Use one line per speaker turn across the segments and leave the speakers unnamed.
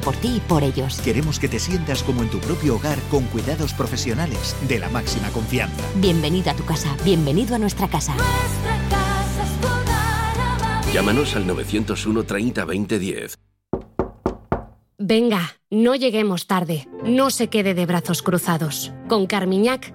por ti y por ellos.
Queremos que te sientas como en tu propio hogar con cuidados profesionales de la máxima confianza.
Bienvenido a tu casa, bienvenido a nuestra casa.
Llámanos al 901 30 20 10.
Venga, no lleguemos tarde. No se quede de brazos cruzados. Con Carmiñac,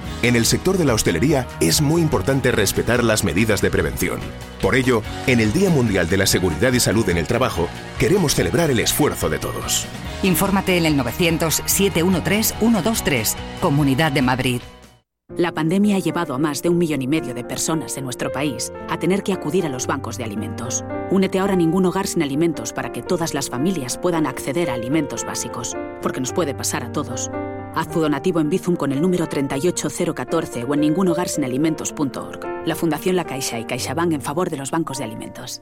En el sector de la hostelería es muy importante respetar las medidas de prevención. Por ello, en el Día Mundial de la Seguridad y Salud en el Trabajo, queremos celebrar el esfuerzo de todos.
Infórmate en el 900-713-123, Comunidad de Madrid.
La pandemia ha llevado a más de un millón y medio de personas en nuestro país a tener que acudir a los bancos de alimentos. Únete ahora a Ningún Hogar sin Alimentos para que todas las familias puedan acceder a alimentos básicos, porque nos puede pasar a todos. Haz tu donativo en Bizum con el número 38014 o en ningunhogarsinalimentos.org. La Fundación La Caixa y CaixaBank en favor de los bancos de alimentos.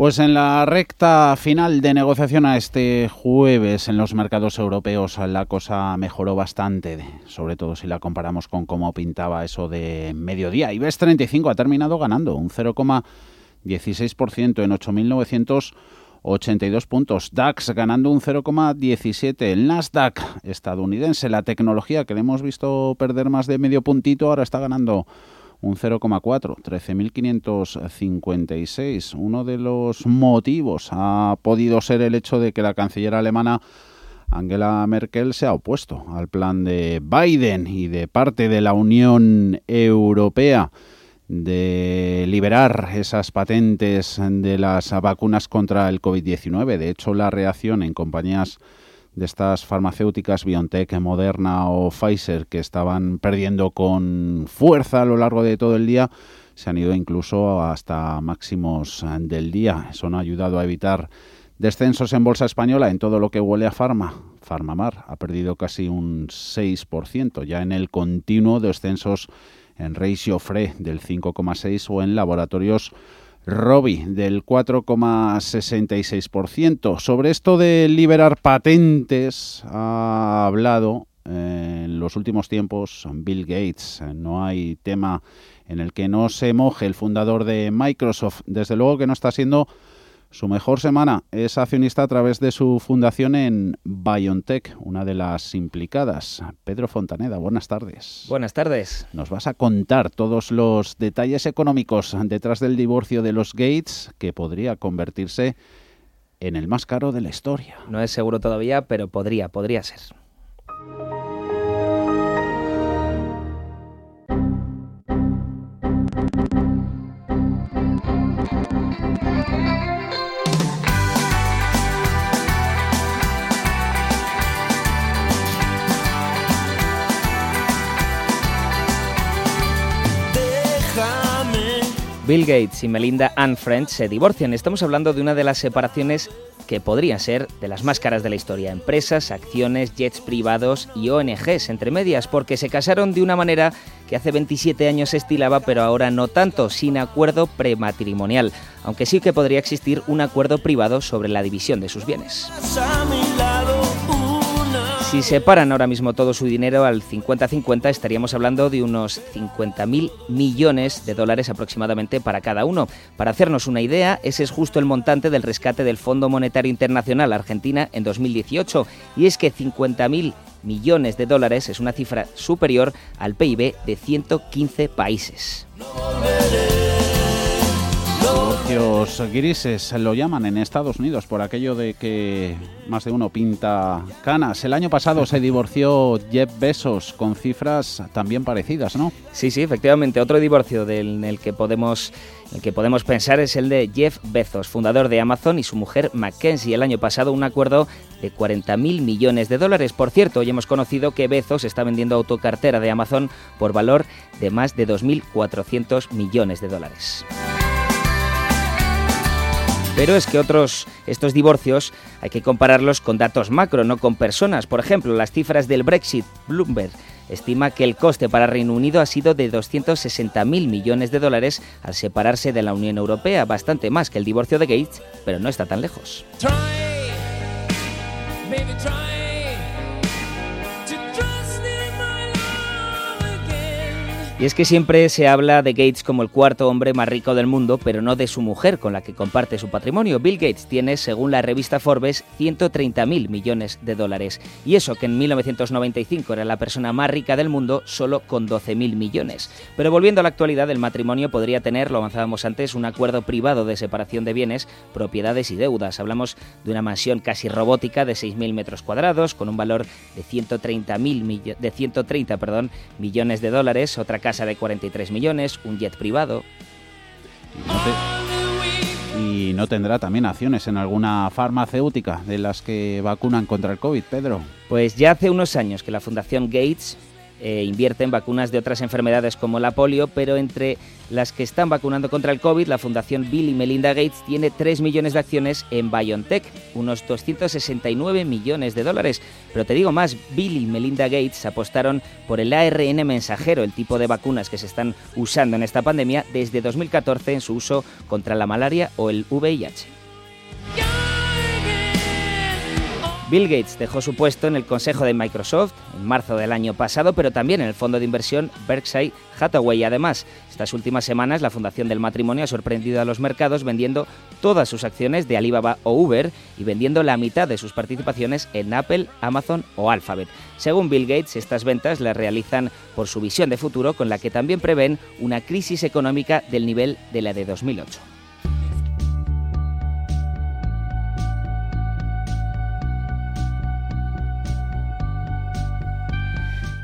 Pues en la recta final de negociación a este jueves en los mercados europeos la cosa mejoró bastante, sobre todo si la comparamos con cómo pintaba eso de mediodía. IBEX 35 ha terminado ganando un 0,16% en 8.982 puntos. DAX ganando un 0,17%. El Nasdaq estadounidense, la tecnología que le hemos visto perder más de medio puntito, ahora está ganando un 0,4, 13.556. Uno de los motivos ha podido ser el hecho de que la canciller alemana Angela Merkel se ha opuesto al plan de Biden y de parte de la Unión Europea de liberar esas patentes de las vacunas contra el COVID-19. De hecho, la reacción en compañías de estas farmacéuticas BioNTech, Moderna o Pfizer que estaban perdiendo con fuerza a lo largo de todo el día, se han ido incluso hasta máximos del día. Eso no ha ayudado a evitar descensos en bolsa española en todo lo que huele a farma. Farmamar ha perdido casi un 6%, ya en el continuo descensos en ratio FRE del 5,6 o en laboratorios Robi del 4,66%. Sobre esto de liberar patentes ha hablado en los últimos tiempos Bill Gates. No hay tema en el que no se moje el fundador de Microsoft. Desde luego que no está siendo Su mejor semana es accionista a través de su fundación en BioNTech, una de las implicadas. Pedro Fontaneda, buenas tardes.
Buenas tardes.
Nos vas a contar todos los detalles económicos detrás del divorcio de los Gates, que podría convertirse en el más caro de la historia.
No es seguro todavía, pero podría, podría ser. Bill Gates y Melinda Ann French se divorcian. Estamos hablando de una de las separaciones que podría ser de las más caras de la historia. Empresas, acciones, jets privados y ONGs entre medias, porque se casaron de una manera que hace 27 años se estilaba, pero ahora no tanto, sin acuerdo prematrimonial, aunque sí que podría existir un acuerdo privado sobre la división de sus bienes. Si separan ahora mismo todo su dinero al 50-50, estaríamos hablando de unos 50.000 millones de dólares aproximadamente para cada uno. Para hacernos una idea, ese es justo el montante del rescate del Fondo Monetario Internacional Argentina en 2018. Y es que 50.000 millones de dólares es una cifra superior al PIB de 115 países.
Divorcios grises lo llaman en Estados Unidos por aquello de que más de uno pinta canas. El año pasado se divorció Jeff Bezos con cifras también parecidas, ¿no?
Sí, sí, efectivamente. Otro divorcio del, el que podemos el que podemos pensar es el de Jeff Bezos, fundador de Amazon, y su mujer Mackenzie. El año pasado un acuerdo de 40.000 millones de dólares. Por cierto, hoy hemos conocido que Bezos está vendiendo autocartera de Amazon por valor de más de 2.400 millones de dólares. Pero es que otros, estos divorcios hay que compararlos con datos macro, no con personas. Por ejemplo, las cifras del Brexit, Bloomberg estima que el coste para Reino Unido ha sido de 260.000 millones de dólares al separarse de la Unión Europea, bastante más que el divorcio de Gates, pero no está tan lejos. Y es que siempre se habla de Gates como el cuarto hombre más rico del mundo, pero no de su mujer con la que comparte su patrimonio. Bill Gates tiene, según la revista Forbes, 130.000 millones de dólares. Y eso que en 1995 era la persona más rica del mundo, solo con 12.000 millones. Pero volviendo a la actualidad, el matrimonio podría tener, lo avanzábamos antes, un acuerdo privado de separación de bienes, propiedades y deudas. Hablamos de una mansión casi robótica de 6.000 metros cuadrados, con un valor de 130, de 130 perdón, millones de dólares, otra casa de 43 millones, un jet privado.
Y no tendrá también acciones en alguna farmacéutica de las que vacunan contra el COVID, Pedro.
Pues ya hace unos años que la Fundación Gates eh, invierte en vacunas de otras enfermedades como la polio, pero entre las que están vacunando contra el COVID, la Fundación Bill y Melinda Gates tiene 3 millones de acciones en BioNTech, unos 269 millones de dólares. Pero te digo más, Bill y Melinda Gates apostaron por el ARN mensajero, el tipo de vacunas que se están usando en esta pandemia desde 2014 en su uso contra la malaria o el VIH. Bill Gates dejó su puesto en el consejo de Microsoft en marzo del año pasado, pero también en el fondo de inversión Berkshire Hathaway. Además, estas últimas semanas la Fundación del Matrimonio ha sorprendido a los mercados vendiendo todas sus acciones de Alibaba o Uber y vendiendo la mitad de sus participaciones en Apple, Amazon o Alphabet. Según Bill Gates, estas ventas las realizan por su visión de futuro con la que también prevén una crisis económica del nivel de la de 2008.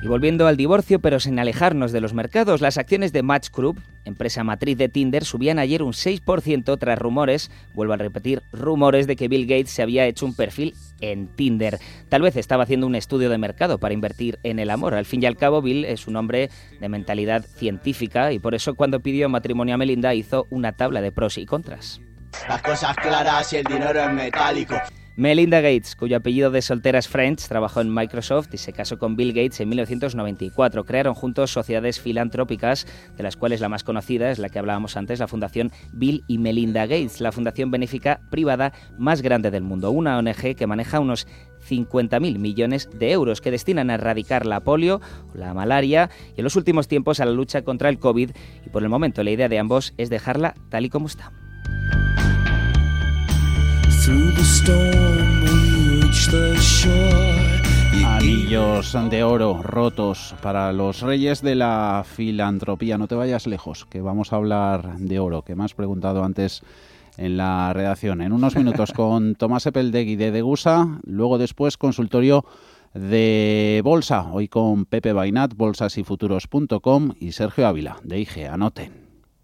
Y volviendo al divorcio, pero sin alejarnos de los mercados, las acciones de Match Group, empresa matriz de Tinder, subían ayer un 6% tras rumores, vuelvo a repetir, rumores de que Bill Gates se había hecho un perfil en Tinder. Tal vez estaba haciendo un estudio de mercado para invertir en el amor. Al fin y al cabo, Bill es un hombre de mentalidad científica y por eso cuando pidió matrimonio a Melinda hizo una tabla de pros y contras.
Las cosas claras y el dinero es metálico.
Melinda Gates, cuyo apellido de soltera es French, trabajó en Microsoft y se casó con Bill Gates en 1994. Crearon juntos sociedades filantrópicas, de las cuales la más conocida es la que hablábamos antes, la Fundación Bill y Melinda Gates, la fundación benéfica privada más grande del mundo, una ONG que maneja unos 50.000 millones de euros que destinan a erradicar la polio, la malaria y en los últimos tiempos a la lucha contra el COVID y por el momento la idea de ambos es dejarla tal y como está.
Anillos de oro rotos para los reyes de la filantropía. No te vayas lejos, que vamos a hablar de oro, que me has preguntado antes en la redacción. En unos minutos con Tomás Epeldegui de Degusa, luego después consultorio de Bolsa, hoy con Pepe Bainat, bolsasyfuturos.com y Sergio Ávila de IG. Anoten.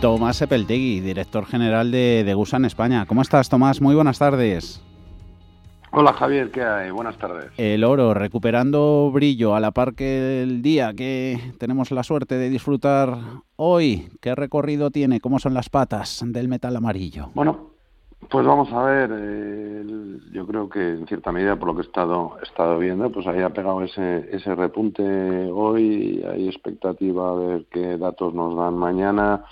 Tomás Epeltegui, director general de, de Gusan España. ¿Cómo estás, Tomás? Muy buenas tardes.
Hola Javier, ¿qué hay? Buenas tardes.
El oro recuperando brillo a la par que el día que tenemos la suerte de disfrutar hoy. ¿Qué recorrido tiene? ¿Cómo son las patas del metal amarillo?
Bueno, pues vamos a ver. Eh, yo creo que en cierta medida, por lo que he estado, estado viendo, pues ahí ha pegado ese, ese repunte hoy. Hay expectativa de ver qué datos nos dan mañana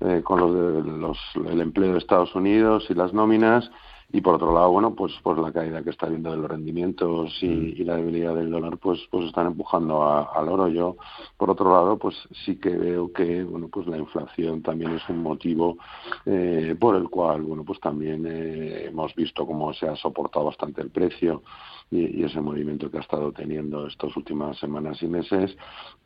eh, con los, de, los el empleo de Estados Unidos y las nóminas y por otro lado bueno pues pues la caída que está viendo de los rendimientos y, mm. y la debilidad del dólar pues pues están empujando al oro yo por otro lado pues sí que veo que bueno pues la inflación también es un motivo eh, por el cual bueno pues también eh, hemos visto cómo se ha soportado bastante el precio y, y, ese movimiento que ha estado teniendo estas últimas semanas y meses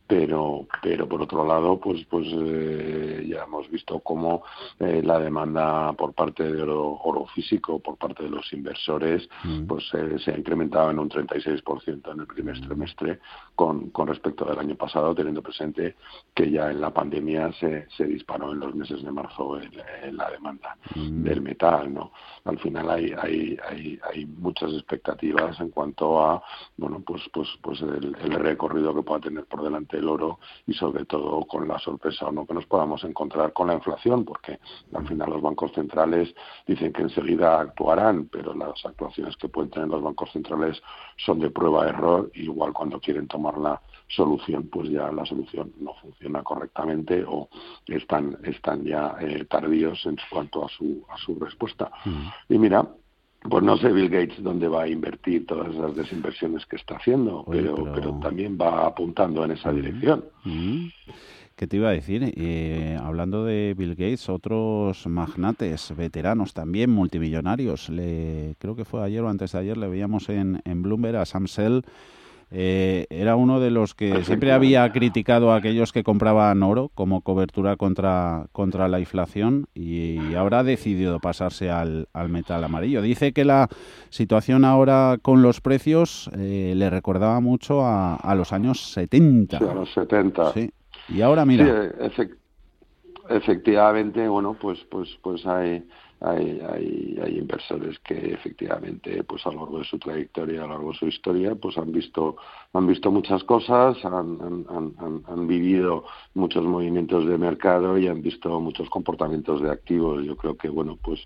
pero pero por otro lado pues pues eh, ya hemos visto cómo eh, la demanda por parte de oro, oro físico por parte de los inversores mm. pues eh, se ha incrementado en un 36% en el primer trimestre con, con respecto del año pasado teniendo presente que ya en la pandemia se, se disparó en los meses de marzo la demanda mm. del metal no al final hay, hay hay hay muchas expectativas en cuanto a bueno pues pues pues el, el recorrido que pueda tener por delante el oro y sobre todo con la sorpresa o no que nos podamos encontrar con la inflación, porque al final los bancos centrales dicen que enseguida actuarán, pero las actuaciones que pueden tener los bancos centrales son de prueba-error, igual cuando quieren tomar la solución, pues ya la solución no funciona correctamente o están, están ya eh, tardíos en cuanto a su, a su respuesta. Y mira, pues no sé Bill Gates dónde va a invertir todas esas desinversiones que está haciendo, pero, pero... también va apuntando en esa dirección.
¿Qué te iba a decir? Eh, hablando de Bill Gates, otros magnates, veteranos también, multimillonarios. Le, creo que fue ayer o antes de ayer, le veíamos en, en Bloomberg a Sam Sell eh, era uno de los que siempre había criticado a aquellos que compraban oro como cobertura contra, contra la inflación y ahora ha decidido pasarse al, al metal amarillo. Dice que la situación ahora con los precios eh, le recordaba mucho a, a, los años 70.
Sí, a los 70.
Sí. Y ahora mira.
Sí, efectivamente, bueno, pues, pues, pues hay hay, hay, hay inversores que efectivamente pues a lo largo de su trayectoria a lo largo de su historia pues han visto han visto muchas cosas han, han, han, han vivido muchos movimientos de mercado y han visto muchos comportamientos de activos. Yo creo que bueno pues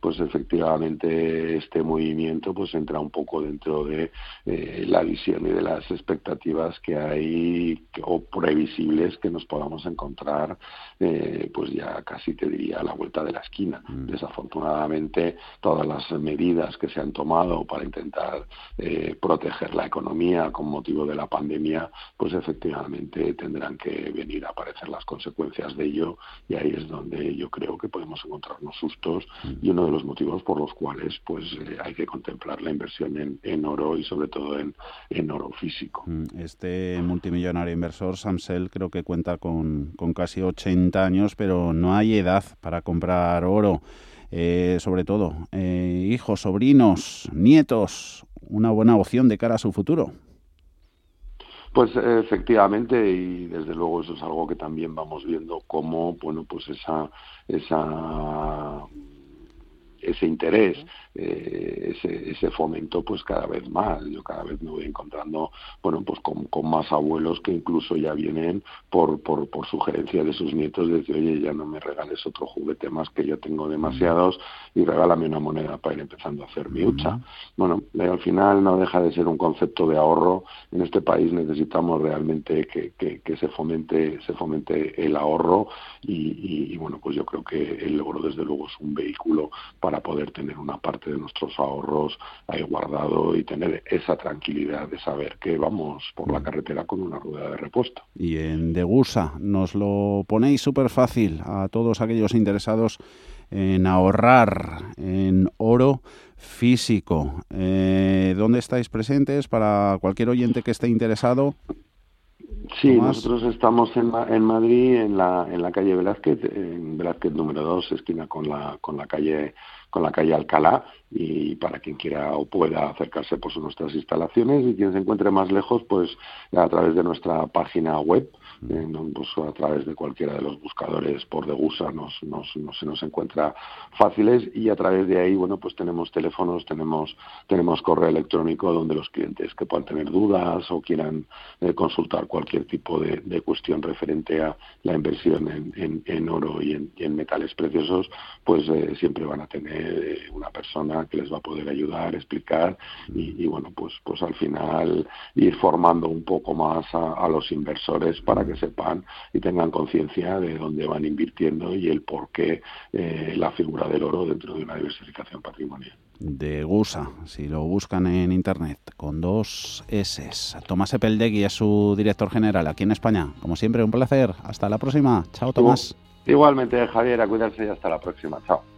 pues efectivamente este movimiento pues entra un poco dentro de eh, la visión y de las expectativas que hay o previsibles que nos podamos encontrar eh, pues ya casi te diría a la vuelta de la esquina mm. desafortunadamente todas las medidas que se han tomado para intentar eh, proteger la economía con motivo de la pandemia pues efectivamente tendrán que venir a aparecer las consecuencias de ello y ahí es donde yo creo que podemos encontrarnos sustos mm. y uno de los motivos por los cuales pues eh, hay que contemplar la inversión en, en oro y sobre todo en, en, oro físico.
Mm, este multimillonario inversor, Samsel, creo que cuenta con, con casi 80 años, pero no hay edad para comprar oro. Eh, sobre todo, eh, hijos, sobrinos, nietos, una buena opción de cara a su futuro.
Pues efectivamente y desde luego eso es algo que también vamos viendo como bueno pues esa esa ese interés, eh, ese, ese, fomento, pues cada vez más. Yo cada vez me voy encontrando, bueno, pues con, con más abuelos que incluso ya vienen por, por, por sugerencia de sus nietos, de decir, oye, ya no me regales otro juguete más que yo tengo demasiados y regálame una moneda para ir empezando a hacer mi hucha. Bueno, eh, al final no deja de ser un concepto de ahorro. En este país necesitamos realmente que, que, se fomente se fomente el ahorro y, y, bueno, pues yo creo que el logro desde luego es un vehículo para poder tener una parte de nuestros ahorros ahí guardado y tener esa tranquilidad de saber que vamos por la carretera con una rueda de repuesto.
Y en Degusa nos lo ponéis súper fácil a todos aquellos interesados en ahorrar en oro físico. Eh, ¿Dónde estáis presentes para cualquier oyente que esté interesado?
Sí, nosotros estamos en, en Madrid, en la, en la calle Velázquez, en Velázquez número 2, esquina con la, con la calle con la calle Alcalá y para quien quiera o pueda acercarse pues a nuestras instalaciones y quien se encuentre más lejos pues a través de nuestra página web pues, a través de cualquiera de los buscadores por Degusa nos, nos, se nos encuentra fáciles y a través de ahí bueno pues tenemos teléfonos tenemos tenemos correo electrónico donde los clientes que puedan tener dudas o quieran eh, consultar cualquier tipo de, cuestión referente a la inversión en, en, oro y en, metales preciosos pues eh, siempre van a tener eh, una persona que les va a poder ayudar explicar y, bueno pues pues al final ir formando un poco más a los inversores para que sepan y tengan conciencia de dónde van invirtiendo y el por qué eh, la figura del oro dentro de una diversificación patrimonial.
De Gusa, si lo buscan en internet, con dos S. Tomás Epeldegui es su director general aquí en España. Como siempre, un placer. Hasta la próxima. Chao, Tomás.
Igualmente, Javier, a cuidarse y hasta la próxima. Chao.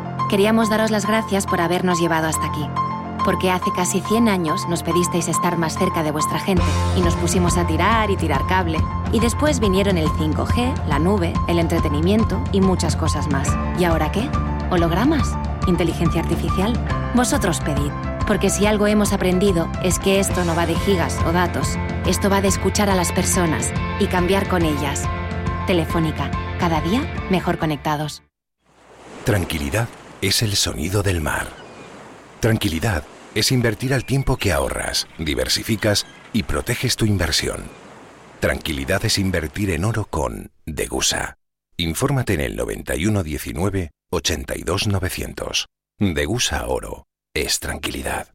queríamos daros las gracias por habernos llevado hasta aquí. Porque hace casi 100 años nos pedisteis estar más cerca de vuestra gente y nos pusimos a tirar y tirar cable. Y después vinieron el 5G, la nube, el entretenimiento y muchas cosas más. ¿Y ahora qué? ¿Hologramas? ¿Inteligencia artificial? Vosotros pedid. Porque si algo hemos aprendido es que esto no va de gigas o datos, esto va de escuchar a las personas y cambiar con ellas. Telefónica, cada día mejor conectados.
Tranquilidad es el sonido del mar. Tranquilidad es invertir al tiempo que ahorras, diversificas y proteges tu inversión. Tranquilidad es invertir en oro con Degusa. Infórmate en el 9119 82900. Degusa Oro es tranquilidad.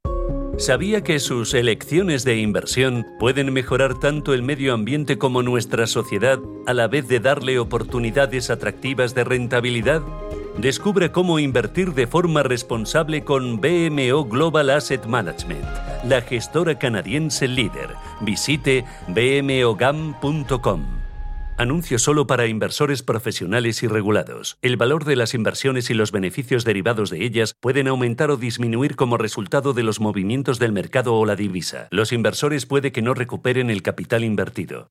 ¿Sabía que sus elecciones de inversión pueden mejorar tanto el medio ambiente como nuestra sociedad a la vez de darle oportunidades atractivas de rentabilidad? Descubre cómo invertir de forma responsable con BMO Global Asset Management, la gestora canadiense líder. Visite bmogam.com. Anuncio solo para inversores profesionales y regulados. El valor de las inversiones y los beneficios derivados de ellas pueden aumentar o disminuir como resultado de los movimientos del mercado o la divisa. Los inversores puede que no recuperen el capital invertido.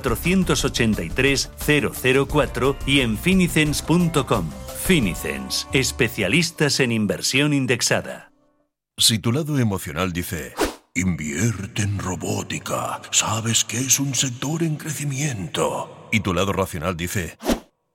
483 004 y en finicens.com. Finicens, especialistas en inversión indexada.
Si tu lado emocional dice, invierte en robótica, sabes que es un sector en crecimiento, y tu lado racional dice,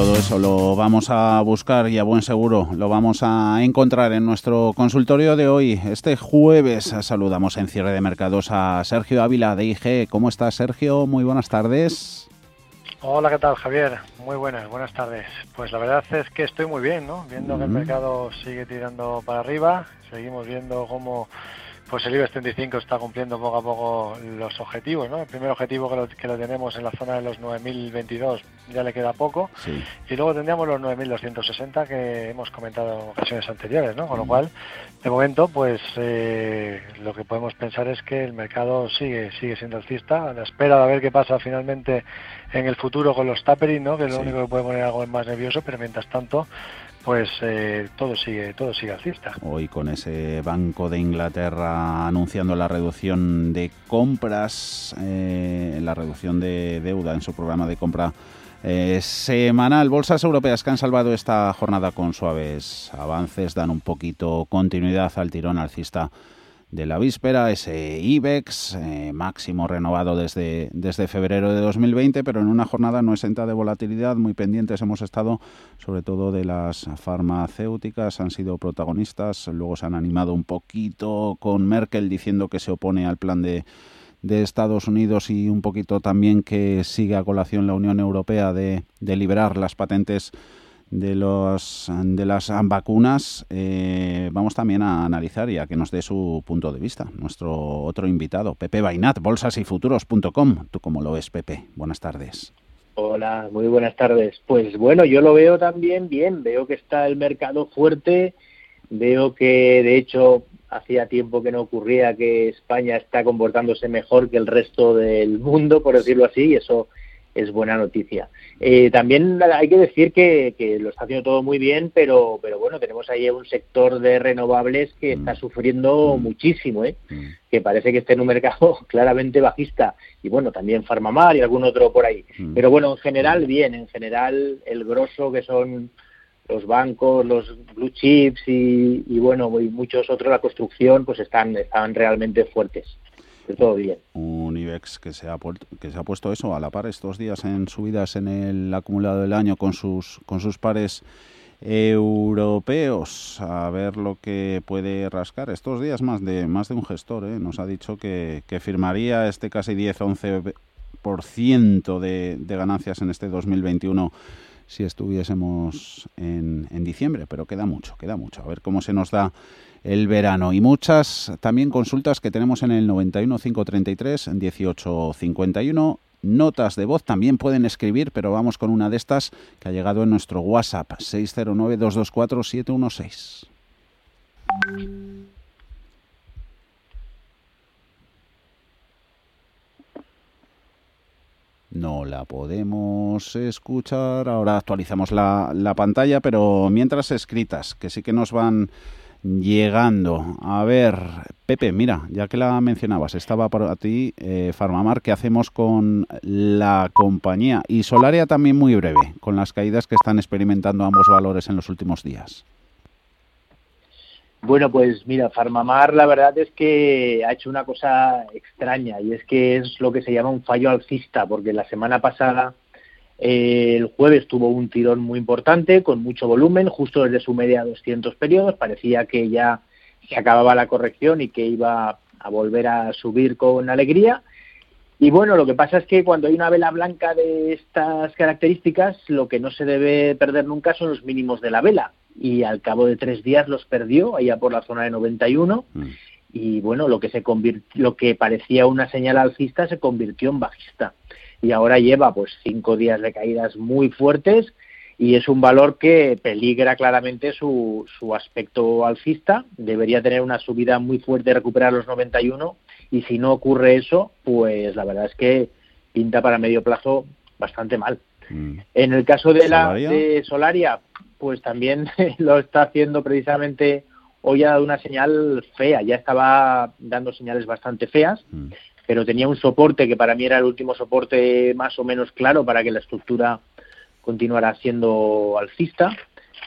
Todo eso lo vamos a buscar y a buen seguro lo vamos a encontrar en nuestro consultorio de hoy. Este jueves saludamos en cierre de mercados a Sergio Ávila de IG. ¿Cómo estás, Sergio? Muy buenas tardes.
Hola, ¿qué tal, Javier? Muy buenas, buenas tardes. Pues la verdad es que estoy muy bien, ¿no? Viendo que el mercado sigue tirando para arriba, seguimos viendo cómo pues el IBEX 35 está cumpliendo poco a poco los objetivos, ¿no? El primer objetivo que lo, que lo tenemos en la zona de los 9.022 ya le queda poco. Y luego tendríamos los 9.260 que hemos comentado en ocasiones anteriores, ¿no? Con lo cual, de momento, pues eh, lo que podemos pensar es que el mercado sigue sigue siendo alcista, a la espera de ver qué pasa finalmente en el futuro con los tapering, ¿no? Que es lo único que puede poner algo más nervioso, pero mientras tanto pues eh, todo sigue todo sigue alcista.
Hoy con ese Banco de Inglaterra anunciando la reducción de compras, eh, la reducción de deuda en su programa de compra eh, semanal. Bolsas europeas que han salvado esta jornada con suaves avances dan un poquito continuidad al tirón alcista de la víspera, ese IBEX eh, máximo renovado desde, desde febrero de 2020, pero en una jornada no exenta de volatilidad, muy pendientes hemos estado sobre todo de las farmacéuticas, han sido protagonistas, luego se han animado un poquito con Merkel diciendo que se opone al plan de de Estados Unidos y un poquito también que sigue a colación la Unión Europea de, de liberar las patentes de, los, de las vacunas, eh, vamos también a analizar y a que nos dé su punto de vista. Nuestro otro invitado, Pepe Bainat, bolsasyfuturos.com. ¿Tú cómo lo ves, Pepe? Buenas tardes.
Hola, muy buenas tardes. Pues bueno, yo lo veo también bien. Veo que está el mercado fuerte. Veo que, de hecho, hacía tiempo que no ocurría que España está comportándose mejor que el resto del mundo, por decirlo así, y eso es buena noticia. Eh, también hay que decir que, que, lo está haciendo todo muy bien, pero, pero bueno, tenemos ahí un sector de renovables que está mm. sufriendo mm. muchísimo, ¿eh? Mm. que parece que está en un mercado claramente bajista, y bueno, también Farmamar y algún otro por ahí. Pero bueno, en general, bien, en general, el grosso que son los bancos, los blue chips y, y bueno, y muchos otros, la construcción, pues están, están realmente fuertes
Un IBEX que se, ha que se ha puesto eso a la par estos días en subidas en el acumulado del año con sus, con sus pares europeos. A ver lo que puede rascar. Estos días más de más de un gestor ¿eh? nos ha dicho que, que, firmaría este casi 10-11% de, de ganancias en este 2021 si estuviésemos en, en diciembre pero queda mucho queda mucho a ver cómo se nos da el verano. Y muchas también consultas que tenemos en el 91 533 18 51. Notas de voz también pueden escribir, pero vamos con una de estas que ha llegado en nuestro WhatsApp 609 no la podemos escuchar. Ahora actualizamos la, la pantalla, pero mientras escritas, que sí que nos van llegando. A ver, Pepe, mira, ya que la mencionabas, estaba para ti eh, Farmamar, ¿qué hacemos con la compañía? Y Solaria también muy breve, con las caídas que están experimentando ambos valores en los últimos días.
Bueno, pues mira, Farmamar la verdad es que ha hecho una cosa extraña y es que es lo que se llama un fallo alcista, porque la semana pasada eh, el jueves tuvo un tirón muy importante, con mucho volumen, justo desde su media 200 periodos. Parecía que ya se acababa la corrección y que iba a volver a subir con alegría. Y bueno, lo que pasa es que cuando hay una vela blanca de estas características, lo que no se debe perder nunca son los mínimos de la vela. Y al cabo de tres días los perdió, allá por la zona de 91. Mm. Y bueno, lo que, se lo que parecía una señal alcista se convirtió en bajista y ahora lleva pues cinco días de caídas muy fuertes y es un valor que peligra claramente su, su aspecto alcista. Debería tener una subida muy fuerte, recuperar los 91 y si no ocurre eso, pues la verdad es que pinta para medio plazo bastante mal. Mm. En el caso de la de Solaria, pues también lo está haciendo precisamente hoy ha dado una señal fea, ya estaba dando señales bastante feas. Mm pero tenía un soporte que para mí era el último soporte más o menos claro para que la estructura continuara siendo alcista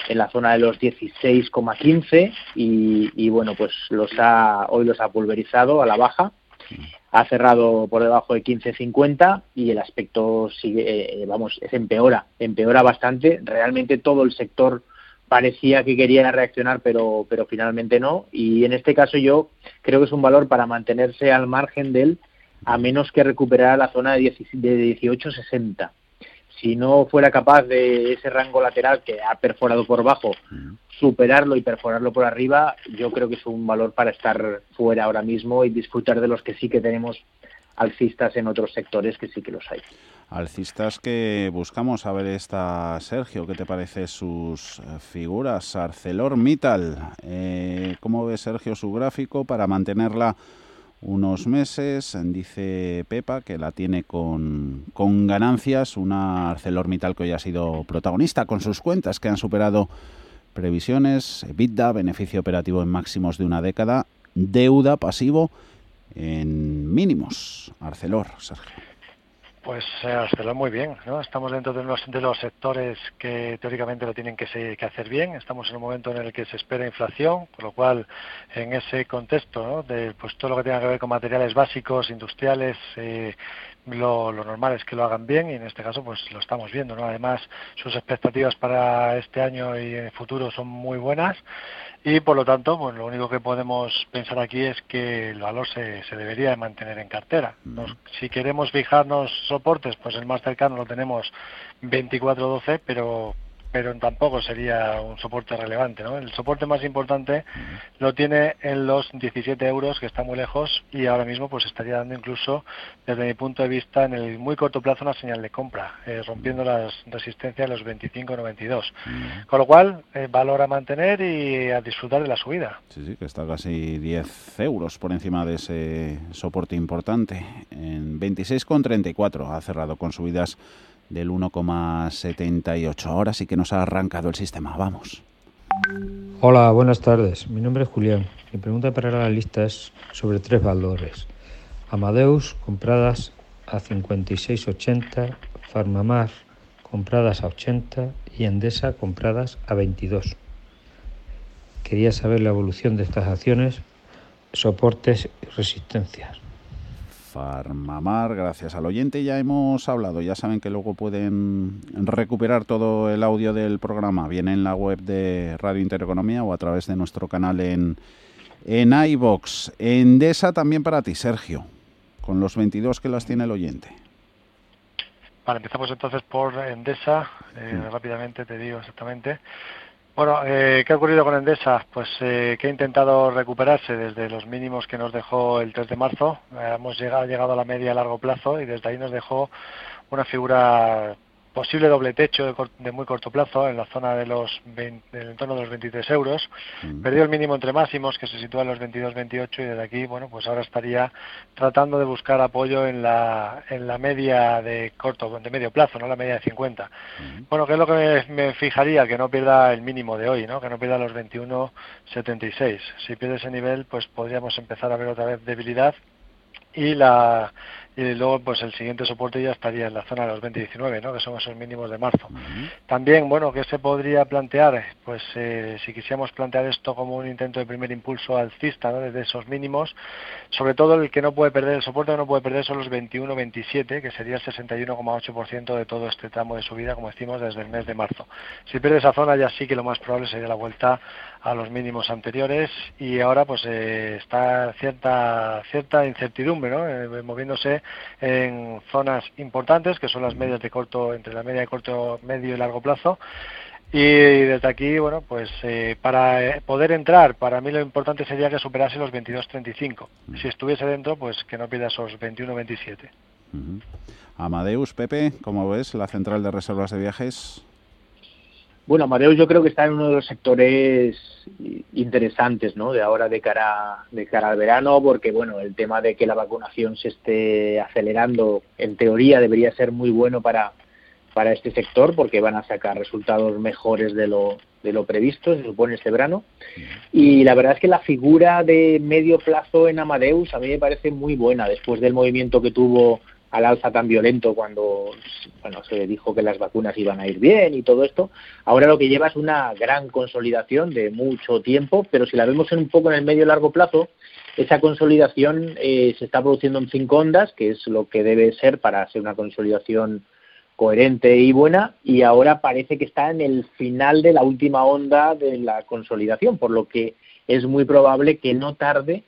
en la zona de los 16,15 y, y bueno pues los ha hoy los ha pulverizado a la baja ha cerrado por debajo de 15.50 y el aspecto sigue eh, vamos es empeora empeora bastante realmente todo el sector parecía que quería reaccionar pero pero finalmente no y en este caso yo creo que es un valor para mantenerse al margen del a menos que recuperara la zona de 18,60. Si no fuera capaz de ese rango lateral que ha perforado por bajo, superarlo y perforarlo por arriba, yo creo que es un valor para estar fuera ahora mismo y disfrutar de los que sí que tenemos alcistas en otros sectores que sí que los hay.
Alcistas que buscamos, a ver esta Sergio, ¿qué te parece sus eh, figuras? ArcelorMittal, eh, ¿cómo ve Sergio su gráfico para mantenerla unos meses. Dice Pepa que la tiene con, con ganancias. Una ArcelorMittal que hoy ha sido protagonista con sus cuentas que han superado previsiones. EBITDA, beneficio operativo en máximos de una década. Deuda, pasivo en mínimos. Arcelor, Sergio.
Pues eh, muy bien, ¿no? Estamos dentro de los, de los sectores que teóricamente lo tienen que, que, hacer bien. Estamos en un momento en el que se espera inflación, con lo cual en ese contexto de pues todo lo que tenga que ver con materiales básicos, industriales, eh, lo, lo, normal es que lo hagan bien y en este caso pues lo estamos viendo, ¿no? Además sus expectativas para este año y en el futuro son muy buenas y por lo tanto, pues lo único que podemos pensar aquí es que el valor se, se debería de mantener en cartera. si queremos fijarnos soportes, pues el más cercano lo tenemos 24.12, pero pero tampoco sería un soporte relevante. ¿no? El soporte más importante lo tiene en los 17 euros, que está muy lejos, y ahora mismo pues estaría dando incluso, desde mi punto de vista, en el muy corto plazo una señal de compra, eh, rompiendo las resistencias de los 25-92. Con lo cual, eh, valor a mantener y a disfrutar de la subida.
Sí, sí, que está casi 10 euros por encima de ese soporte importante. En 26,34 ha cerrado con subidas del 1,78. Ahora sí que nos ha arrancado el sistema. Vamos.
Hola, buenas tardes. Mi nombre es Julián. Mi pregunta para la lista es sobre tres valores. Amadeus, compradas a 56,80, Farmamar, compradas a 80 y Endesa, compradas a 22. Quería saber la evolución de estas acciones, soportes y resistencias.
Farmamar, gracias al oyente ya hemos hablado, ya saben que luego pueden recuperar todo el audio del programa, bien en la web de Radio Intereconomía o a través de nuestro canal en, en iVox. Endesa también para ti, Sergio, con los 22 que las tiene el oyente.
Vale, empezamos entonces por Endesa, eh, rápidamente te digo exactamente. Bueno, eh, ¿qué ha ocurrido con Endesa? Pues eh, que ha intentado recuperarse desde los mínimos que nos dejó el 3 de marzo. Eh, hemos llegado, llegado a la media a largo plazo y desde ahí nos dejó una figura posible doble techo de, muy corto plazo en la zona de los 20, del entorno de los 23 euros. Perdió el mínimo entre máximos que se sitúa en los 22-28 y desde aquí, bueno, pues ahora estaría tratando de buscar apoyo en la, en la media de corto, de medio plazo, no la media de 50. Bueno, ¿qué es lo que me, fijaría? Que no pierda el mínimo de hoy, ¿no? Que no pierda los 21-76. Si pierde ese nivel, pues podríamos empezar a ver otra vez debilidad y la y luego pues el siguiente soporte ya estaría en la zona de los 2019, ¿no? que son esos mínimos de marzo. También, bueno, ¿qué se podría plantear? Pues eh, si quisiéramos plantear esto como un intento de primer impulso alcista ¿no? desde esos mínimos, sobre todo el que no puede perder, el soporte que no puede perder son los 21-27, que sería el 61,8% de todo este tramo de subida, como decimos, desde el mes de marzo. Si pierde esa zona ya sí que lo más probable sería la vuelta a los mínimos anteriores y ahora pues eh, está cierta cierta incertidumbre ¿no? Eh, moviéndose en zonas importantes que son las medias de corto entre la media de corto medio y largo plazo. Y desde aquí bueno pues eh, para poder entrar para mí lo importante sería que superase los 22.35 si estuviese dentro pues que no pierda esos 21.27
Amadeus Pepe cómo ves la central de reservas de viajes
bueno, Amadeus yo creo que está en uno de los sectores interesantes, ¿no? De ahora de cara de cara al verano, porque bueno, el tema de que la vacunación se esté acelerando, en teoría debería ser muy bueno para para este sector, porque van a sacar resultados mejores de lo de lo previsto, se supone este verano. Y la verdad es que la figura de medio plazo en Amadeus a mí me parece muy buena después del movimiento que tuvo al alza tan violento cuando bueno, se dijo que las vacunas iban a ir bien y todo esto. Ahora lo que lleva es una gran consolidación de mucho tiempo, pero si la vemos en un poco en el medio y largo plazo, esa consolidación eh, se está produciendo en cinco ondas, que es lo que debe ser para ser una consolidación coherente y buena, y ahora parece que está en el final de la última onda de la consolidación, por lo que es muy probable que no tarde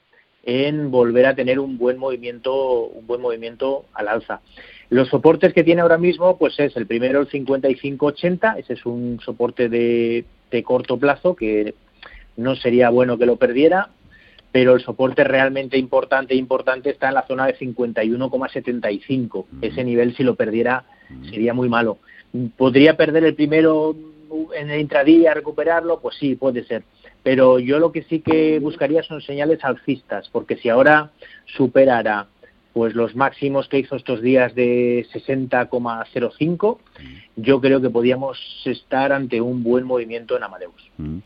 en volver a tener un buen movimiento, un buen movimiento al alza. Los soportes que tiene ahora mismo, pues es el primero el 55-80, ese es un soporte de, de corto plazo que no sería bueno que lo perdiera, pero el soporte realmente importante importante está en la zona de 51,75. Ese nivel si lo perdiera sería muy malo. ¿Podría perder el primero en el intradía, recuperarlo? Pues sí, puede ser pero yo lo que sí que buscaría son señales alcistas, porque si ahora superara pues los máximos que hizo estos días de 60,05, yo creo que podíamos estar ante un buen movimiento en Amadeus.
Mm.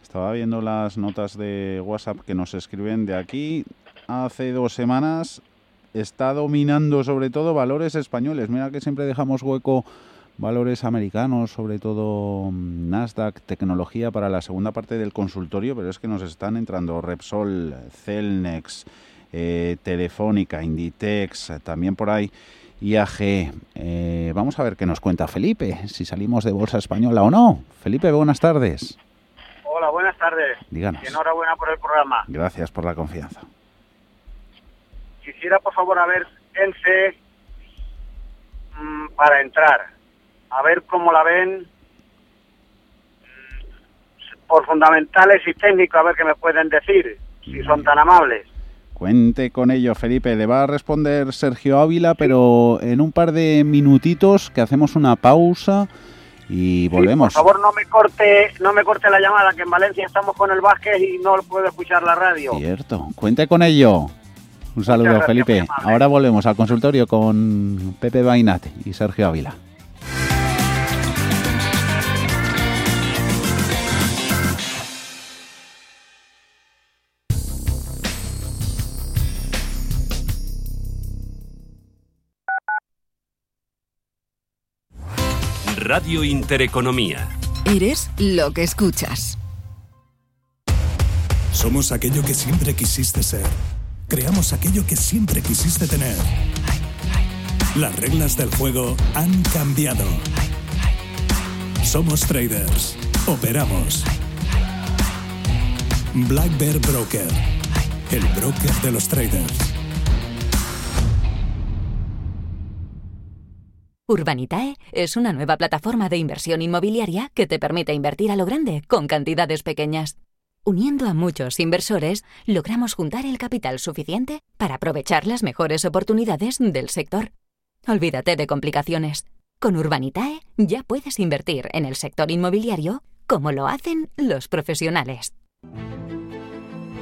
Estaba viendo las notas de WhatsApp que nos escriben de aquí. Hace dos semanas está dominando sobre todo valores españoles. Mira que siempre dejamos hueco valores americanos, sobre todo mm, Nasdaq, tecnología para la segunda parte del consultorio, pero es que nos están entrando Repsol, Celnex, eh, Telefónica, Inditex, también por ahí IAG. Eh, vamos a ver qué nos cuenta Felipe, si salimos de Bolsa Española o no. Felipe, buenas tardes.
Hola, buenas tardes.
Díganos.
enhorabuena por el programa.
Gracias por la confianza.
Quisiera, por favor, a ver ENCE mm, para entrar a ver cómo la ven mm, por fundamentales y técnicos, a ver qué me pueden decir, si son tan amables.
Cuente con ello, Felipe. Le va a responder Sergio Ávila, pero en un par de minutitos que hacemos una pausa y volvemos.
por favor, no me corte, no me corte la llamada, que en Valencia estamos con el Vázquez y no puedo escuchar la radio.
Cierto. Cuente con ello. Un saludo, Felipe. Ahora volvemos al consultorio con Pepe Bainat y Sergio Ávila.
Radio Intereconomía.
Eres lo que escuchas.
Somos aquello que siempre quisiste ser. Creamos aquello que siempre quisiste tener. Las reglas del juego han cambiado. Somos traders. Operamos. Black Bear Broker. El broker de los traders.
Urbanitae es una nueva plataforma de inversión inmobiliaria que te permite invertir a lo grande con cantidades pequeñas. Uniendo a muchos inversores, logramos juntar el capital suficiente para aprovechar las mejores oportunidades del sector. Olvídate de complicaciones. Con Urbanitae ya puedes invertir en el sector inmobiliario como lo hacen los profesionales.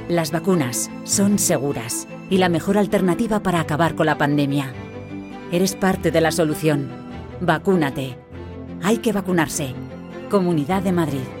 Las vacunas son seguras y la mejor alternativa para acabar con la pandemia. Eres parte de la solución. Vacúnate. Hay que vacunarse. Comunidad de Madrid.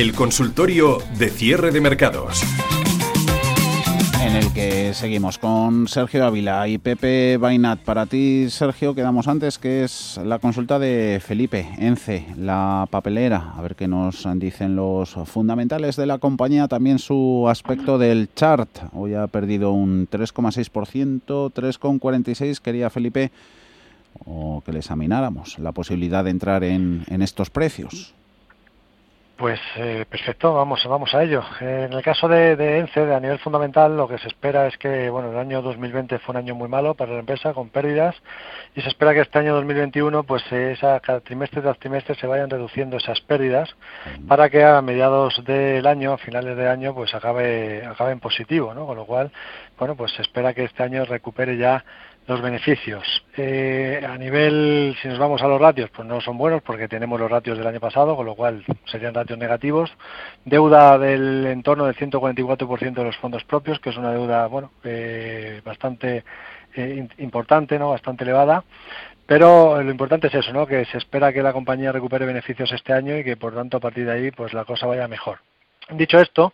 El consultorio de cierre de mercados.
En el que seguimos con Sergio Ávila y Pepe Bainat. Para ti, Sergio, quedamos antes, que es la consulta de Felipe Ence, la papelera. A ver qué nos dicen los fundamentales de la compañía, también su aspecto del chart. Hoy ha perdido un 3,6%, 3,46%. Quería Felipe o que le examináramos la posibilidad de entrar en, en estos precios.
Pues eh, perfecto, vamos, vamos a ello. En el caso de, de, ENCE, a nivel fundamental, lo que se espera es que, bueno, el año 2020 fue un año muy malo para la empresa, con pérdidas, y se espera que este año 2021, pues eh, esa, cada trimestre tras trimestre se vayan reduciendo esas pérdidas para que a mediados del año, a finales de año, pues acabe, acabe en positivo, ¿no? Con lo cual, bueno, pues se espera que este año recupere ya los beneficios. Eh, a nivel, si nos vamos a los ratios, pues no son buenos porque tenemos los ratios del año pasado, con lo cual serían ratios negativos. Deuda del entorno del 144% de los fondos propios, que es una deuda, bueno, eh, bastante eh, importante, ¿no? Bastante elevada. Pero lo importante es eso, ¿no? Que se espera que la compañía recupere beneficios este año y que, por tanto, a partir de ahí, pues la cosa vaya mejor. Dicho esto,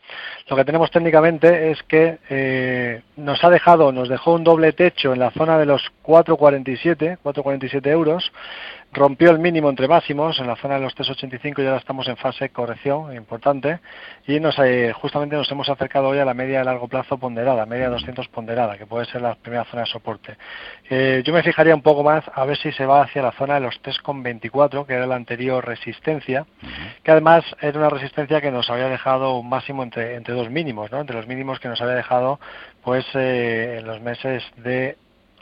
lo que tenemos técnicamente es que eh, nos ha dejado, nos dejó un doble techo en la zona de los 4,47, 4,47 euros, rompió el mínimo entre máximos en la zona de los 3,85 y ahora estamos en fase de corrección importante y nos, eh, justamente nos hemos acercado hoy a la media de largo plazo ponderada, media 200 ponderada, que puede ser la primera zona de soporte. Eh, yo me fijaría un poco más a ver si se va hacia la zona de los 3,24, que era la anterior resistencia, que además era una resistencia que nos había dejado un máximo entre, entre dos mínimos, ¿no? entre los mínimos que nos había dejado pues eh, en los meses de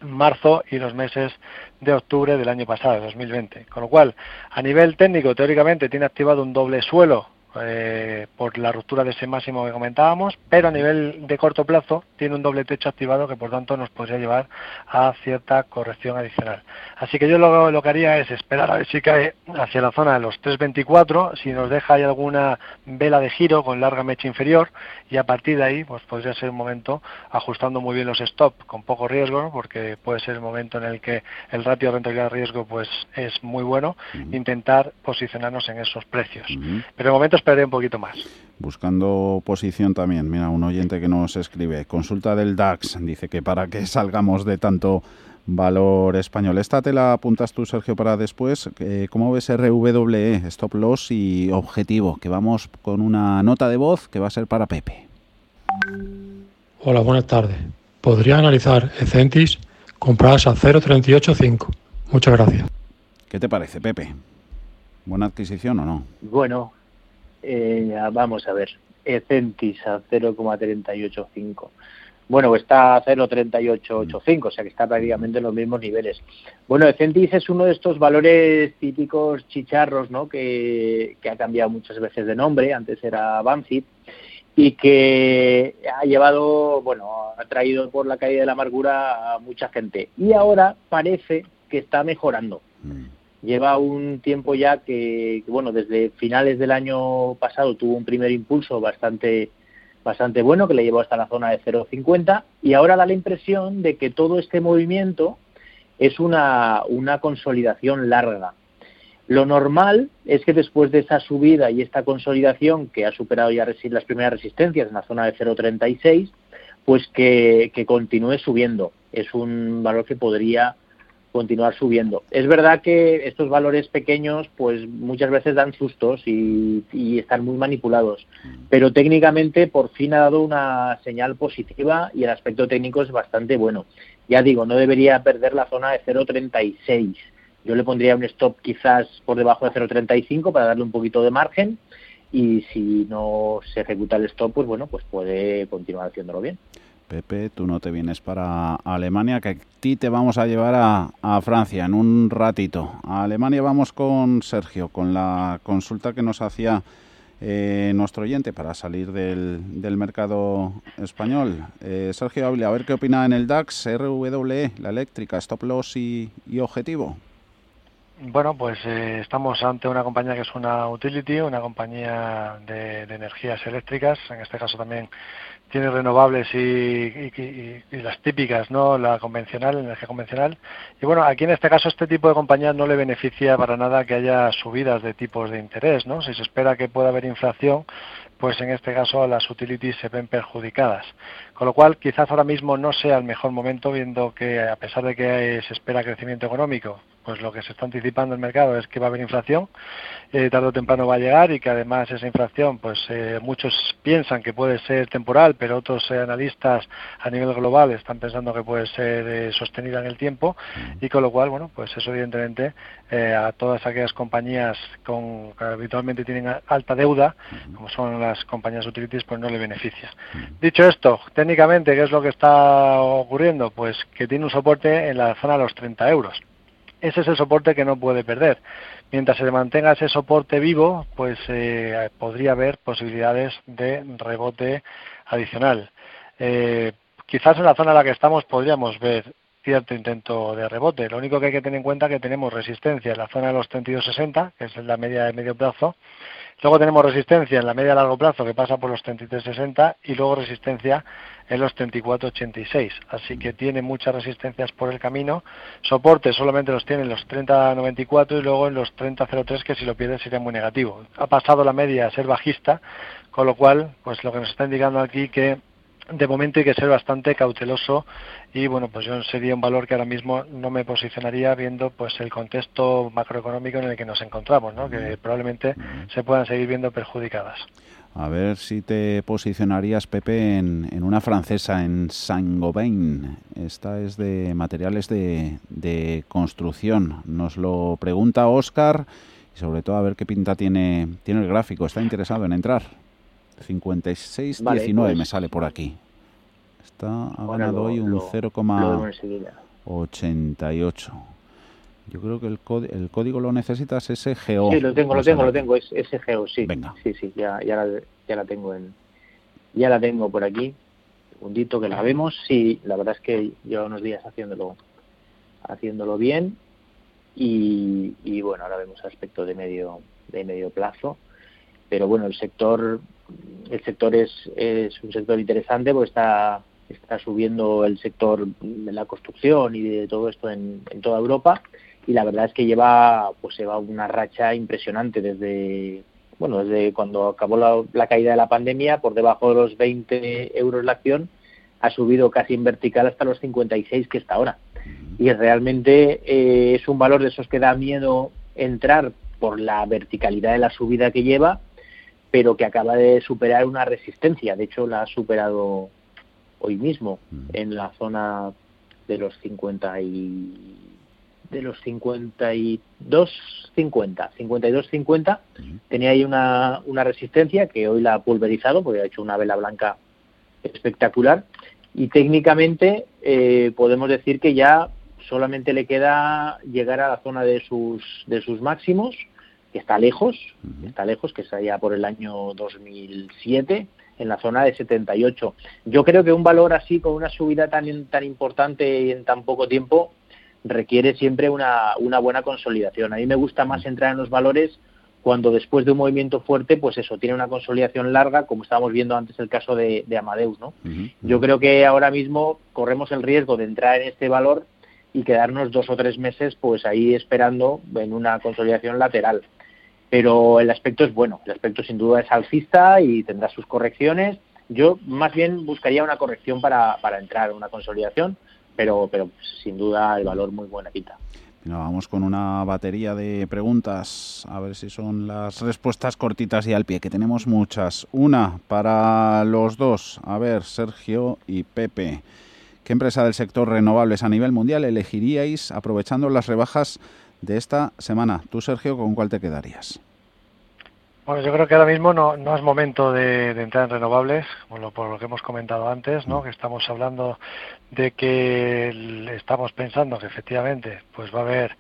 marzo y los meses de octubre del año pasado, 2020. Con lo cual, a nivel técnico, teóricamente tiene activado un doble suelo eh, por la ruptura de ese máximo que comentábamos, pero a nivel de corto plazo tiene un doble techo activado que por tanto nos podría llevar a cierta corrección adicional. Así que yo lo, lo que haría es esperar a ver si cae hacia la zona de los 3.24, si nos deja ahí alguna vela de giro con larga mecha inferior y a partir de ahí pues podría ser un momento ajustando muy bien los stop con poco riesgo, porque puede ser el momento en el que el ratio de rentabilidad riesgo pues es muy bueno, intentar posicionarnos en esos precios. Pero de momento esperaré un poquito más.
Buscando posición también, mira, un oyente que nos escribe, consulta del DAX, dice que para que salgamos de tanto valor español. Esta te la apuntas tú, Sergio, para después. ¿Cómo ves RWE, stop loss y objetivo? Que vamos con una nota de voz que va a ser para Pepe.
Hola, buenas tardes. ¿Podría analizar Ecentis compradas a 0.385? Muchas gracias.
¿Qué te parece, Pepe? ¿Buena adquisición o no?
Bueno, eh, vamos a ver. Ecentis a 0,385. Bueno, está a 0,3885, o sea que está prácticamente en los mismos niveles. Bueno, Ecentis es uno de estos valores típicos chicharros, ¿no? Que, que ha cambiado muchas veces de nombre. Antes era Banzip y que ha llevado, bueno, ha traído por la caída de la amargura a mucha gente. Y ahora parece que está mejorando. Lleva un tiempo ya que, bueno, desde finales del año pasado tuvo un primer impulso bastante bastante bueno que le llevó hasta la zona de 0,50 y ahora da la impresión de que todo este movimiento es una, una consolidación larga. Lo normal es que después de esa subida y esta consolidación que ha superado ya las primeras resistencias en la zona de 0,36, pues que continúe subiendo. Es un valor que podría continuar subiendo. Es verdad que estos valores pequeños pues muchas veces dan sustos y, están muy manipulados, pero técnicamente por fin ha dado una señal positiva y el aspecto técnico es bastante bueno. Ya digo, no debería perder la zona de 0.36. Yo le pondría un stop quizás por debajo de 0.35 para darle un poquito de margen y si no se ejecuta el stop, pues bueno, pues puede continuar haciéndolo bien.
Pepe, tú no te vienes para Alemania, que a ti te vamos a llevar a, Francia en un ratito. A Alemania vamos con Sergio, con la consulta que nos hacía eh, nuestro oyente para salir del, mercado español. Eh, Sergio Ávila, a ver qué opina en el DAX, RWE, la eléctrica, stop loss y, objetivo.
Bueno, pues eh, estamos ante una compañía que es una utility, una compañía de energías eléctricas, en este caso también tiene renovables y, las típicas, ¿no? La convencional, energía convencional. Y bueno, aquí en este caso este tipo de compañías no le beneficia para nada que haya subidas de tipos de interés, ¿no? Si se espera que pueda haber inflación, pues en este caso las utilities se ven perjudicadas. Con lo cual, quizás ahora mismo no sea el mejor momento, viendo que a pesar de que se espera crecimiento económico, pues lo que se está anticipando el mercado es que va a haber inflación, eh, tarde o temprano va a llegar y que además esa inflación, pues eh, muchos piensan que puede ser temporal, pero otros eh, analistas a nivel global están pensando que puede ser eh, sostenida en el tiempo y con lo cual, bueno, pues eso evidentemente a todas aquellas compañías con, que habitualmente tienen alta deuda, como son las compañías utilities, pues no le beneficia. Dicho esto, técnicamente, ¿qué es lo que está ocurriendo? Pues que tiene un soporte en la zona de los 30 euros ese es el soporte que no puede perder. Mientras se mantenga ese soporte vivo, pues eh, podría haber posibilidades de rebote adicional. Eh, quizás en la zona en la que estamos podríamos ver cierto intento de rebote. Lo único que hay que tener en cuenta es que tenemos resistencia en la zona de los 32.60, que es la media de medio plazo, Luego tenemos resistencia en la media a largo plazo que pasa por los 33.60 y luego resistencia en los 34.86. Así que tiene muchas resistencias por el camino. Soporte solamente los tiene en los 30.94 y luego en los 30.03 que si lo pierde sería muy negativo. Ha pasado la media a ser bajista, con lo cual, pues lo que nos está indicando aquí que de momento hay que ser bastante cauteloso y bueno pues yo sería un valor que ahora mismo no me posicionaría viendo pues el contexto macroeconómico en el que nos encontramos ¿no? que probablemente se puedan seguir viendo perjudicadas
a ver si te posicionarías Pepe en, en una francesa en Saint-Gobain. Esta es de materiales de, de construcción. Nos lo pregunta Oscar y sobre todo a ver qué pinta tiene tiene el gráfico. Está interesado en entrar. 56-19 me pues sale por aquí. Está, ha ganado hoy un 0,88. Yo creo que el, el, código lo necesitas SGO.
Sí, lo tengo, lo tengo, lo tengo, es SGO, sí. Venga. Sí, sí, ya, ya, la, ya la tengo en ya la tengo por aquí. Segundito que la vemos. Sí, la verdad es que lleva unos días haciéndolo haciéndolo bien y, y bueno, ahora vemos aspecto de medio de medio plazo. Pero bueno, el sector el sector es, es un sector interesante porque está, está subiendo el sector de la construcción y de todo esto en, en toda Europa y la verdad es que lleva pues lleva una racha impresionante desde bueno desde cuando acabó la, caída de la pandemia por debajo de los 20 euros la acción ha subido casi en vertical hasta los 56 que está ahora. Y realmente eh, es un valor de esos que da miedo entrar por la verticalidad de la subida que lleva pero que acaba de superar una resistencia. De hecho, la ha superado hoy mismo en la zona de los 50 y de los 52 50 52 50 tenía ahí una, una resistencia que hoy la ha pulverizado porque ha hecho una vela blanca espectacular. Y técnicamente eh, podemos decir que ya solamente le queda llegar a la zona de sus de sus máximos que está lejos, está lejos, que es allá por el año 2007, en la zona de 78. Yo creo que un valor así, con una subida tan, tan importante y en tan poco tiempo, requiere siempre una, una buena consolidación. A mí me gusta más entrar en los valores cuando después de un movimiento fuerte, pues eso, tiene una consolidación larga, como estábamos viendo antes el caso de, Amadeus, ¿no? Yo creo que ahora mismo corremos el riesgo de entrar en este valor y quedarnos dos o tres meses, pues ahí esperando en una consolidación lateral. Pero el aspecto es bueno, el aspecto sin duda es alcista y tendrá sus correcciones. Yo más bien buscaría una corrección para, para entrar, una consolidación, pero, pero sin duda el valor muy buena quita
vamos con una batería de preguntas, a ver si son las respuestas cortitas y al pie, que tenemos muchas. Una para los dos, a ver, Sergio y Pepe. ¿Qué empresa del sector renovables a nivel mundial elegiríais aprovechando las rebajas de esta semana? Tú, Sergio, ¿con cuál te quedarías?
Bueno, yo creo que ahora mismo no, no es momento de, entrar en renovables, por lo, por lo que hemos comentado antes, ¿no? Mm. que estamos hablando de que estamos pensando que efectivamente pues va a haber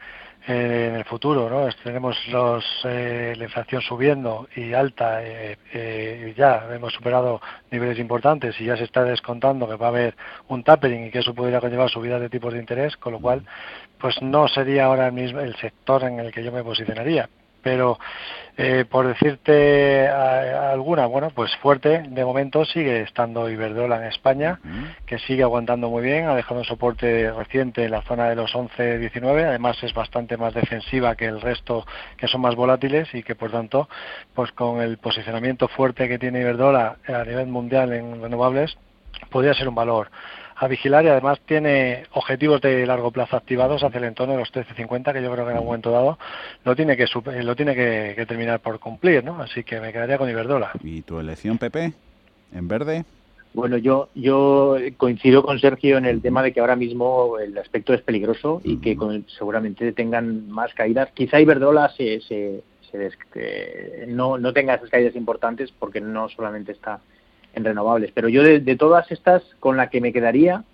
eh, en el futuro, ¿no? tenemos los, eh, la inflación subiendo y alta, eh, ya hemos superado niveles importantes y ya se está descontando que va a haber un tapering y que eso podría conllevar subidas de tipos de interés, con lo cual pues no sería ahora mismo el sector en el que yo me posicionaría pero eh, por decirte alguna, bueno, pues fuerte, de momento sigue estando Iberdrola en España, que sigue aguantando muy bien, ha dejado un soporte reciente en la zona de los 11-19, además es bastante más defensiva que el resto que son más volátiles y que por tanto, pues con el posicionamiento fuerte que tiene Iberdrola a nivel mundial en renovables, podría ser un valor a vigilar y además tiene objetivos de largo plazo activados hacia el entorno de los 13.50 que yo creo que en algún momento dado lo tiene que lo tiene que, terminar por cumplir, ¿no? Así que me quedaría con Iberdrola.
¿Y tu elección, Pepe? ¿En verde?
Bueno, yo, yo coincido con Sergio en el tema de que ahora mismo el aspecto es peligroso y que seguramente tengan más caídas. Quizá Iberdrola se, se, no, no tenga esas caídas importantes porque no solamente está en renovables. Pero yo de, todas estas, con la que me quedaría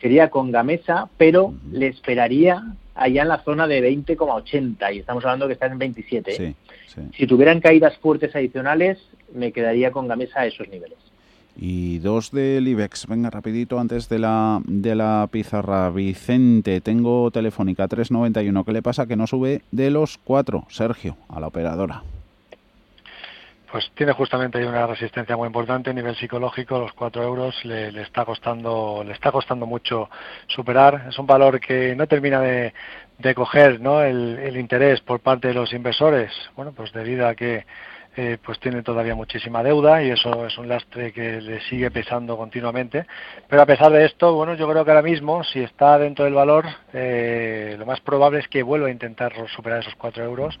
sería con Gamesa, pero le esperaría allá en la zona de 20,80 y estamos hablando que está en 27. Si tuvieran caídas fuertes adicionales, me quedaría con Gamesa a esos niveles.
Y dos del IBEX. Venga, rapidito antes de la, de la pizarra. Vicente, tengo Telefónica 391. ¿Qué le pasa? Que no sube de los cuatro. Sergio, a la operadora
pues tiene justamente ahí una resistencia muy importante a nivel psicológico. Los cuatro euros le, está costando le está costando mucho superar. Es un valor que no termina de, de coger ¿no? el, interés por parte de los inversores bueno pues debido a que eh, pues tiene todavía muchísima deuda y eso es un lastre que le sigue pesando continuamente. Pero a pesar de esto bueno yo creo que ahora mismo si está dentro del valor eh, lo más probable es que vuelva a intentar superar esos cuatro euros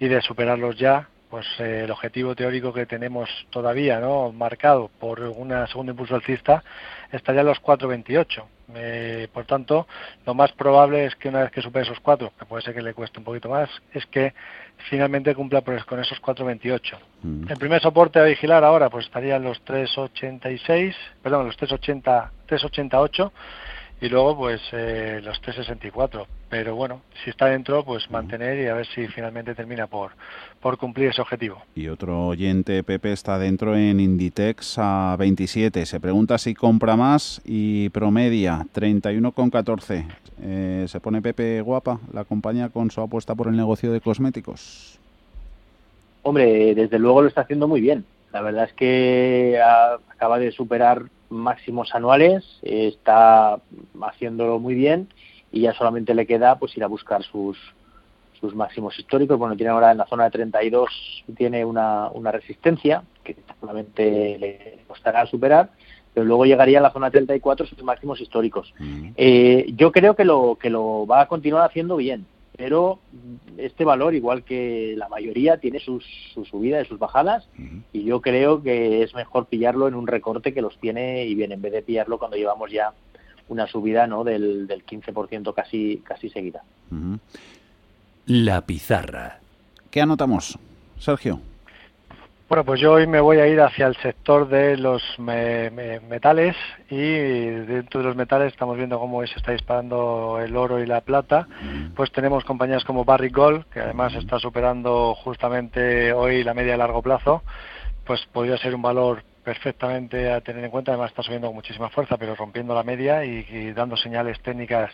y de superarlos ya pues eh, el objetivo teórico que tenemos todavía no marcado por una segunda impulso alcista estaría en los 4.28 eh, por tanto lo más probable es que una vez que supere esos 4 que puede ser que le cueste un poquito más es que finalmente cumpla con esos 4.28 mm. el primer soporte a vigilar ahora pues estaría en los 3.86 perdón los 3.80 3.88 y luego pues eh, los 364 pero bueno si está dentro pues mantener y a ver si finalmente termina por por cumplir ese objetivo.
Y otro oyente Pepe está dentro en Inditex a 27 se pregunta si compra más y promedia 31,14 eh, se pone Pepe guapa la compañía con su apuesta por el negocio de cosméticos
hombre desde luego lo está haciendo muy bien. La verdad es que acaba de superar máximos anuales, está haciéndolo muy bien y ya solamente le queda pues ir a buscar sus sus máximos históricos. Bueno, tiene ahora en la zona de 32 tiene una, una resistencia que solamente le costará superar, pero luego llegaría a la zona 34 sus máximos históricos. Eh, yo creo que lo que lo va a continuar haciendo bien pero este valor, igual que la mayoría, tiene sus, su subidas y sus bajadas y yo creo que es mejor pillarlo en un recorte que los tiene y bien, en vez de pillarlo cuando llevamos ya una subida ¿no? del, del 15% casi, casi seguida.
La pizarra.
¿Qué anotamos, Sergio?
Bueno, pues yo hoy me voy a ir hacia el sector de los metales y dentro de los metales estamos viendo cómo se está disparando el oro y la plata. Pues tenemos compañías como Barrick Gold, que además está superando justamente hoy la media a largo plazo. Pues podría ser un valor perfectamente a tener en cuenta. Además está subiendo con muchísima fuerza, pero rompiendo la media y, dando señales técnicas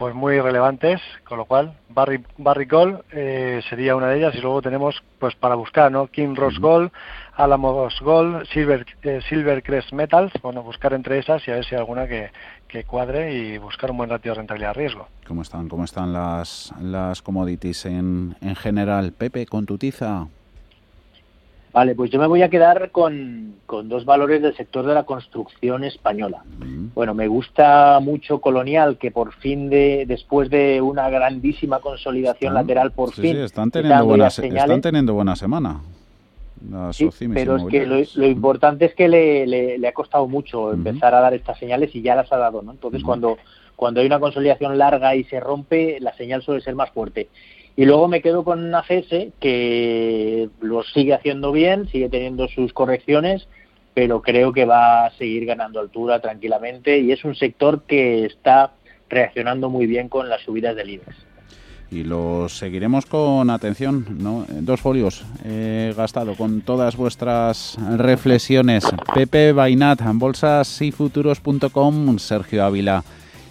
pues muy relevantes, con lo cual Barry, Barry Gold eh, sería una de ellas y luego tenemos pues para buscar, ¿no? King Ross Gold, Alamos Gold, Silver, eh, Silver Crest Metals, bueno, buscar entre esas y a ver si hay alguna que, que cuadre y buscar un buen ratio de rentabilidad riesgo.
¿Cómo están, cómo están las, las commodities en, en general? Pepe, con tu tiza.
Vale, pues yo me voy a quedar con, con dos valores del sector de la construcción española. Bueno, me gusta mucho Colonial, que por fin, de después de una grandísima consolidación lateral, por fin.
Sí, están teniendo, buena, están teniendo buena semana.
Sí, pero es que lo, importante es que le, le, ha costado mucho empezar a dar estas señales y ya las ha dado, ¿no? Entonces, cuando, cuando hay una consolidación larga y se rompe, la señal suele ser más fuerte. Y luego me quedo con ACS, que lo sigue haciendo bien, sigue teniendo sus correcciones, pero creo que va a seguir ganando altura tranquilamente y es un sector que está reaccionando muy bien con las subidas del IBEX.
Y lo seguiremos con atención, ¿no? Dos folios he gastado con todas vuestras reflexiones. Pepe Bainat, bolsasyfuturos.com, Sergio Ávila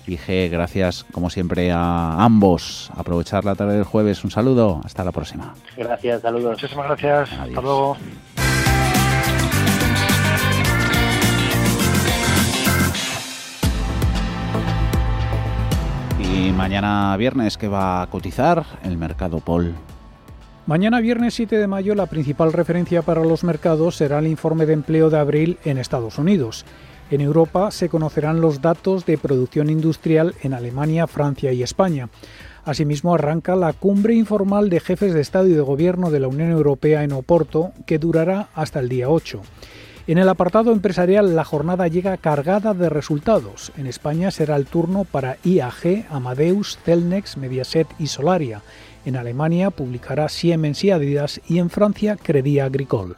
Dije gracias, como siempre, a ambos. Aprovechar la tarde del jueves. Un saludo. Hasta la próxima.
Gracias, saludos.
Muchísimas gracias. Hasta luego.
Y mañana viernes, ¿qué va a cotizar el mercado Paul?
Mañana viernes 7 de mayo la principal referencia para los mercados será el informe de empleo de abril en Estados Unidos. En Europa se conocerán los datos de producción industrial en Alemania, Francia y España. Asimismo, arranca la cumbre informal de jefes de Estado y de Gobierno de la Unión Europea en Oporto, que durará hasta el día 8. En el apartado empresarial, la jornada llega cargada de resultados. En España será el turno para IAG, Amadeus, Celnex, Mediaset y Solaria. En Alemania publicará Siemens y Adidas y en Francia Credit Agricole.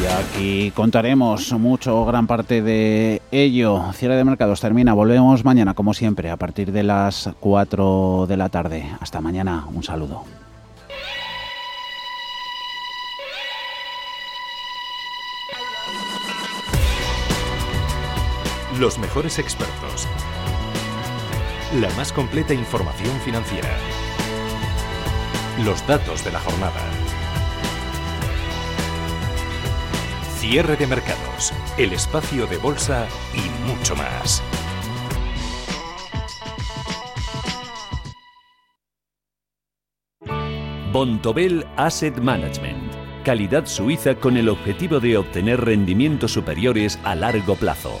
Y aquí contaremos mucho, gran parte de ello. Cierre de mercados termina. Volvemos mañana, como siempre, a partir de las 4 de la tarde. Hasta mañana. Un saludo.
Los mejores expertos. La más completa información financiera. Los datos de la jornada. Cierre de mercados, el espacio de bolsa y mucho más. Bontobel Asset Management. Calidad suiza con el objetivo de obtener rendimientos superiores a largo plazo.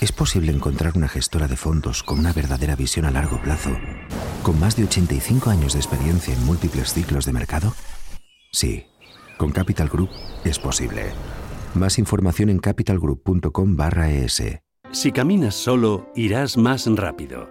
¿Es posible encontrar una gestora de fondos con una verdadera visión a largo plazo, con más de 85 años de experiencia en múltiples ciclos de mercado? Sí, con Capital Group es posible. Más información en capitalgroup.com/es.
Si caminas solo, irás más rápido.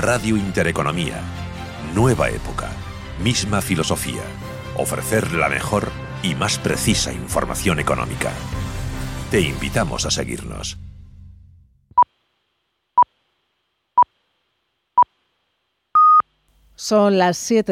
Radio Intereconomía. Nueva época. Misma filosofía. Ofrecer la mejor y más precisa información económica. Te invitamos a seguirnos.
Son las 7 de